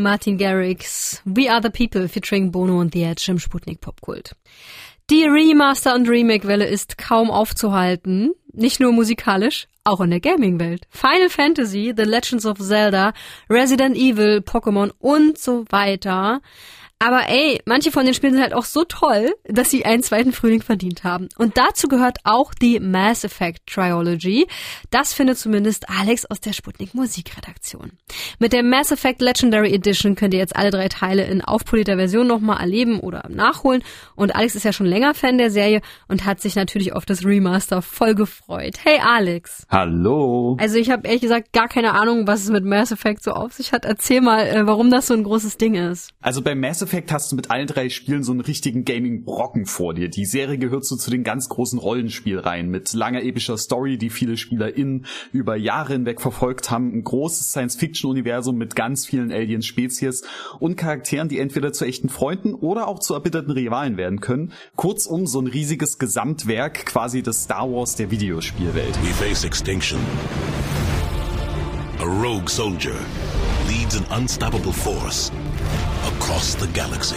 Martin Garrix, We Are the People featuring Bono und The Edge im Sputnik Popkult. Die Remaster- und Remake-Welle ist kaum aufzuhalten. Nicht nur musikalisch, auch in der Gaming-Welt. Final Fantasy, The Legends of Zelda, Resident Evil, Pokémon und so weiter. Aber ey, manche von den Spielen sind halt auch so toll, dass sie einen zweiten Frühling verdient haben. Und dazu gehört auch die Mass Effect Trilogy. Das findet zumindest Alex aus der Sputnik Musikredaktion. Mit der Mass Effect Legendary Edition könnt ihr jetzt alle drei Teile in aufpolierter Version nochmal erleben oder nachholen. Und Alex ist ja schon länger Fan der Serie und hat sich natürlich auf das Remaster voll gefreut. Hey Alex. Hallo. Also ich habe ehrlich gesagt gar keine Ahnung, was es mit Mass Effect so auf sich hat. Erzähl mal, äh, warum das so ein großes Ding ist. Also bei Mass Effect hast du mit allen drei Spielen so einen richtigen Gaming-Brocken vor dir. Die Serie gehört so zu den ganz großen Rollenspielreihen mit langer epischer Story, die viele SpielerInnen über Jahre hinweg verfolgt haben. Ein großes Science-Fiction-Universum mit ganz vielen Alien-Spezies und Charakteren, die entweder zu echten Freunden oder auch zu erbitterten Rivalen werden können. Kurzum, so ein riesiges Gesamtwerk, quasi das Star Wars der Videospielwelt. We face extinction. A rogue soldier leads an unstoppable force across the galaxy.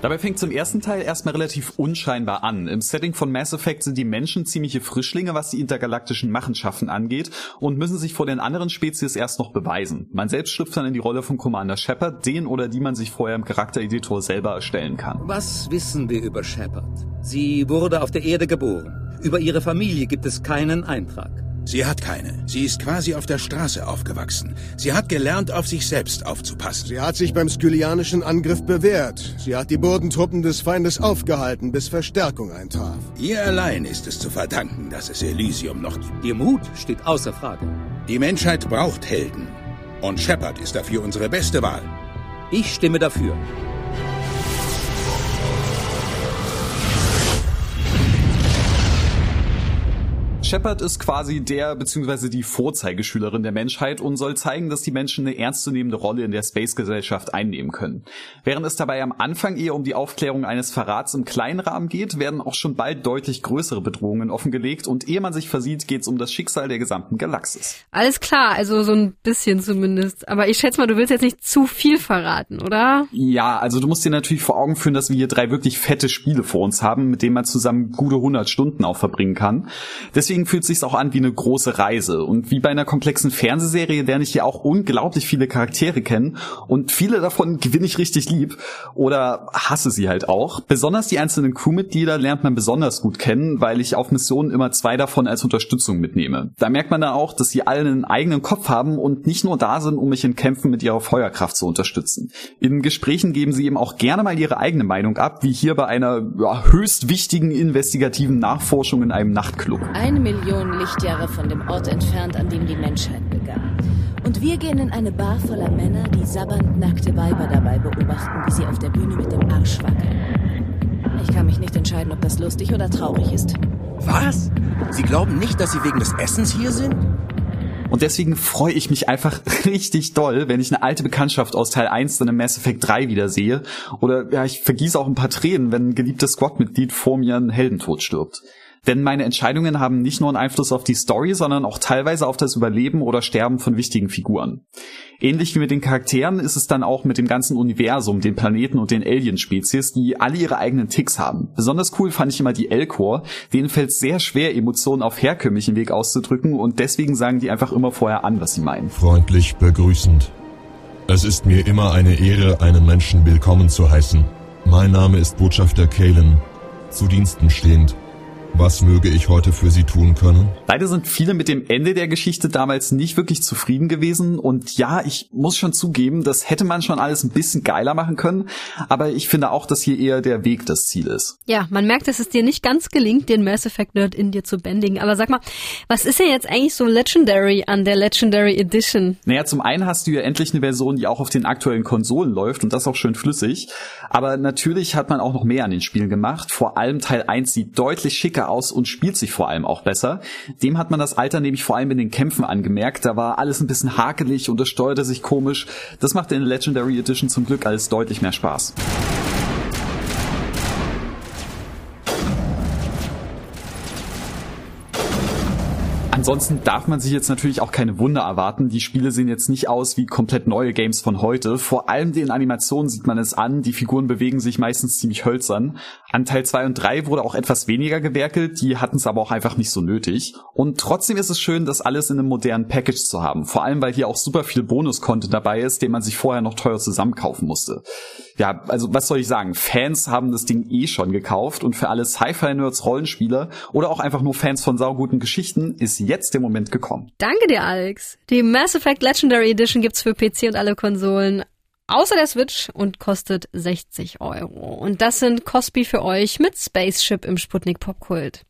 Dabei fängt zum ersten Teil erstmal relativ unscheinbar an. Im Setting von Mass Effect sind die Menschen ziemliche Frischlinge, was die intergalaktischen Machenschaften angeht und müssen sich vor den anderen Spezies erst noch beweisen. Man selbst schlüpft dann in die Rolle von Commander Shepard, den oder die man sich vorher im Charaktereditor selber erstellen kann. Was wissen wir über Shepard? Sie wurde auf der Erde geboren. Über ihre Familie gibt es keinen Eintrag. Sie hat keine. Sie ist quasi auf der Straße aufgewachsen. Sie hat gelernt, auf sich selbst aufzupassen. Sie hat sich beim skylianischen Angriff bewährt. Sie hat die Bodentruppen des Feindes aufgehalten, bis Verstärkung eintraf. Ihr allein ist es zu verdanken, dass es Elysium noch gibt. Ihr Mut steht außer Frage. Die Menschheit braucht Helden. Und Shepard ist dafür unsere beste Wahl. Ich stimme dafür. Shepard ist quasi der bzw. die Vorzeigeschülerin der Menschheit und soll zeigen, dass die Menschen eine ernstzunehmende Rolle in der Space-Gesellschaft einnehmen können. Während es dabei am Anfang eher um die Aufklärung eines Verrats im kleinen Rahmen geht, werden auch schon bald deutlich größere Bedrohungen offengelegt und ehe man sich versieht, geht es um das Schicksal der gesamten Galaxis. Alles klar, also so ein bisschen zumindest. Aber ich schätze mal, du willst jetzt nicht zu viel verraten, oder? Ja, also du musst dir natürlich vor Augen führen, dass wir hier drei wirklich fette Spiele vor uns haben, mit denen man zusammen gute 100 Stunden auch verbringen kann. Deswegen deswegen fühlt es sich auch an wie eine große Reise. Und wie bei einer komplexen Fernsehserie lerne ich hier auch unglaublich viele Charaktere kennen und viele davon gewinne ich richtig lieb oder hasse sie halt auch. Besonders die einzelnen Crewmitglieder lernt man besonders gut kennen, weil ich auf Missionen immer zwei davon als Unterstützung mitnehme. Da merkt man dann auch, dass sie alle einen eigenen Kopf haben und nicht nur da sind, um mich in Kämpfen mit ihrer Feuerkraft zu unterstützen. In Gesprächen geben sie eben auch gerne mal ihre eigene Meinung ab, wie hier bei einer ja, höchst wichtigen investigativen Nachforschung in einem Nachtclub. Eine Millionen Lichtjahre von dem Ort entfernt, an dem die Menschheit begann. Und wir gehen in eine Bar voller Männer, die sabbernd nackte Weiber dabei beobachten, wie sie auf der Bühne mit dem Arsch wackeln. Ich kann mich nicht entscheiden, ob das lustig oder traurig ist. Was? Sie glauben nicht, dass Sie wegen des Essens hier sind? Und deswegen freue ich mich einfach richtig doll, wenn ich eine alte Bekanntschaft aus Teil 1 dann im Mass Effect 3 wieder sehe. Oder ja, ich vergieße auch ein paar Tränen, wenn ein geliebtes Squad-Mitglied vor mir einen Heldentod stirbt. Denn meine Entscheidungen haben nicht nur einen Einfluss auf die Story, sondern auch teilweise auf das Überleben oder Sterben von wichtigen Figuren. Ähnlich wie mit den Charakteren ist es dann auch mit dem ganzen Universum, den Planeten und den Alien-Spezies, die alle ihre eigenen Ticks haben. Besonders cool fand ich immer die Elcor. Denen fällt sehr schwer, Emotionen auf herkömmlichen Weg auszudrücken und deswegen sagen die einfach immer vorher an, was sie meinen. Freundlich begrüßend. Es ist mir immer eine Ehre, einen Menschen willkommen zu heißen. Mein Name ist Botschafter Kalen, zu Diensten stehend. Was möge ich heute für Sie tun können? Leider sind viele mit dem Ende der Geschichte damals nicht wirklich zufrieden gewesen und ja, ich muss schon zugeben, das hätte man schon alles ein bisschen geiler machen können, aber ich finde auch, dass hier eher der Weg das Ziel ist. Ja, man merkt, dass es dir nicht ganz gelingt, den Mass Effect Nerd in dir zu bändigen, aber sag mal, was ist denn jetzt eigentlich so Legendary an der Legendary Edition? Naja, zum einen hast du ja endlich eine Version, die auch auf den aktuellen Konsolen läuft und das auch schön flüssig, aber natürlich hat man auch noch mehr an den Spielen gemacht, vor allem Teil 1 sieht deutlich schicker aus und spielt sich vor allem auch besser. Dem hat man das Alter nämlich vor allem in den Kämpfen angemerkt. Da war alles ein bisschen hakelig und es steuerte sich komisch. Das macht in der Legendary Edition zum Glück alles deutlich mehr Spaß. Ansonsten darf man sich jetzt natürlich auch keine Wunder erwarten. Die Spiele sehen jetzt nicht aus wie komplett neue Games von heute. Vor allem den Animationen sieht man es an. Die Figuren bewegen sich meistens ziemlich hölzern. An Teil 2 und 3 wurde auch etwas weniger gewerkelt. Die hatten es aber auch einfach nicht so nötig. Und trotzdem ist es schön, das alles in einem modernen Package zu haben. Vor allem, weil hier auch super viel Bonus-Content dabei ist, den man sich vorher noch teuer zusammenkaufen musste. Ja, also was soll ich sagen? Fans haben das Ding eh schon gekauft und für alle Sci-Fi-Nerds, Rollenspieler oder auch einfach nur Fans von sauguten Geschichten ist jetzt der Moment gekommen. Danke dir, Alex. Die Mass Effect Legendary Edition gibt's für PC und alle Konsolen. Außer der Switch und kostet 60 Euro. Und das sind Cosby für euch mit Spaceship im Sputnik Popkult.